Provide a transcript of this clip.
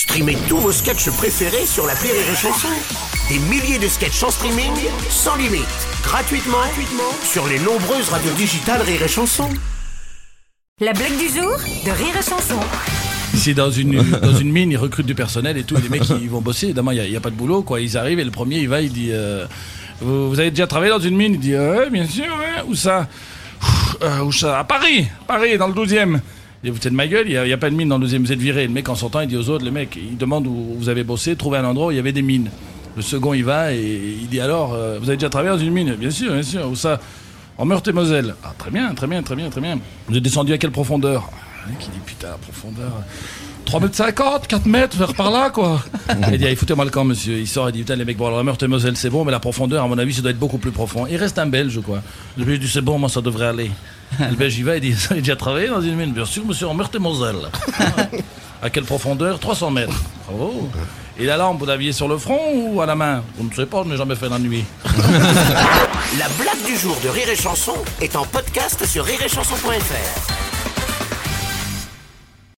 Streamez tous vos sketchs préférés sur la Rire et Chanson. Des milliers de sketchs en streaming, sans limite, gratuitement, gratuitement sur les nombreuses radios digitales Rire et Chanson. La blague du jour de Rire et Chanson. Ici, dans une, dans une mine, ils recrutent du personnel et tout. Les mecs, ils vont bosser. Évidemment, il n'y a, pas de boulot. Quoi. Ils arrivent et le premier, il va, il dit euh, vous, vous avez déjà travaillé dans une mine? Il dit Ouais, bien sûr, ouais. Où ça? Euh, Où ça? À Paris Paris, dans le 12 e vous êtes de ma gueule, il n'y a, pas de mine dans le 12 e vous êtes viré. Le mec, en sortant, il dit aux autres, le mec, il demande où vous avez bossé, trouver un endroit où il y avait des mines. Le second, il va et il dit alors, euh, vous avez déjà travaillé une mine? Bien sûr, bien sûr. Où ça? En Meurthe-et-Moselle. Ah, très bien, très bien, très bien, très bien. Vous êtes descendu à quelle profondeur? Mec, il dit putain, profondeur. 3 mètres 50, 4 mètres, vers par là, quoi. il dit, allez, foutez-moi le camp, monsieur. Il sort, il dit, putain, les mecs, bon, alors, Meurthe-et-Moselle, c'est bon, mais la profondeur, à mon avis, ça doit être beaucoup plus profond. Il reste un Belge, quoi. Le Belge dit, c'est bon, moi, ça devrait aller. Le Belge, il va, il dit, vous avez déjà travaillé dans une mine Bien sûr, monsieur, en Meurthe-et-Moselle. à quelle profondeur? 300 mètres. Bravo. Et la lampe, vous l'aviez sur le front ou à la main? On ne sait pas, je n'ai jamais fait la nuit. La blague du jour de Rire et Chanson est en podcast sur rireetchanson.fr.